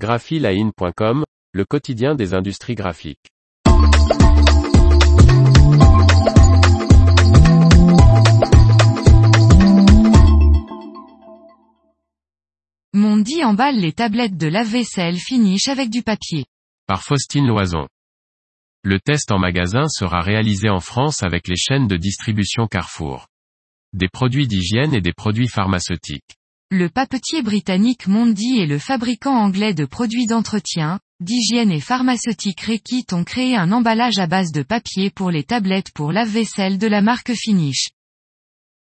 graphiline.com, le quotidien des industries graphiques. Mondi emballe les tablettes de lave-vaisselle finish avec du papier. Par Faustine Loison. Le test en magasin sera réalisé en France avec les chaînes de distribution Carrefour. Des produits d'hygiène et des produits pharmaceutiques. Le papetier britannique Mondi et le fabricant anglais de produits d'entretien, d'hygiène et pharmaceutique Rekit ont créé un emballage à base de papier pour les tablettes pour lave-vaisselle de la marque Finish.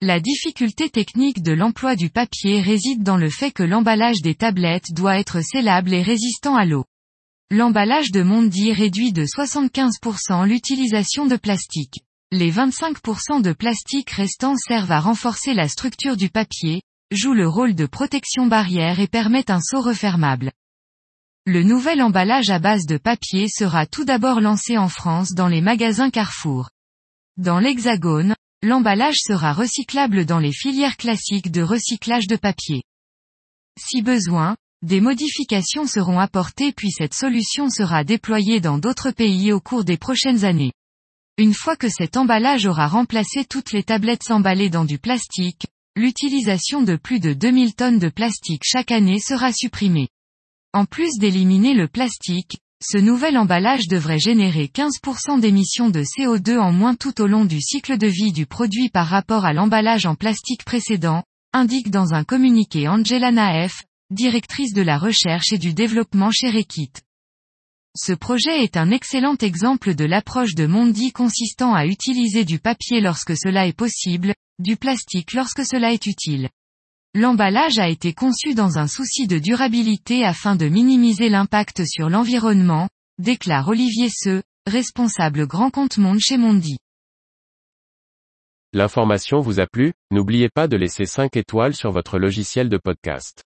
La difficulté technique de l'emploi du papier réside dans le fait que l'emballage des tablettes doit être scellable et résistant à l'eau. L'emballage de Mondi réduit de 75% l'utilisation de plastique. Les 25% de plastique restants servent à renforcer la structure du papier, jouent le rôle de protection barrière et permettent un seau refermable. Le nouvel emballage à base de papier sera tout d'abord lancé en France dans les magasins Carrefour. Dans l'Hexagone, l'emballage sera recyclable dans les filières classiques de recyclage de papier. Si besoin, des modifications seront apportées puis cette solution sera déployée dans d'autres pays au cours des prochaines années. Une fois que cet emballage aura remplacé toutes les tablettes emballées dans du plastique, l'utilisation de plus de 2000 tonnes de plastique chaque année sera supprimée. En plus d'éliminer le plastique, ce nouvel emballage devrait générer 15% d'émissions de CO2 en moins tout au long du cycle de vie du produit par rapport à l'emballage en plastique précédent, indique dans un communiqué Angela Naef, directrice de la recherche et du développement chez Rekit. Ce projet est un excellent exemple de l'approche de Mondi consistant à utiliser du papier lorsque cela est possible, du plastique lorsque cela est utile. L'emballage a été conçu dans un souci de durabilité afin de minimiser l'impact sur l'environnement, déclare Olivier Seu, responsable grand compte monde chez Mondi. L'information vous a plu, n'oubliez pas de laisser 5 étoiles sur votre logiciel de podcast.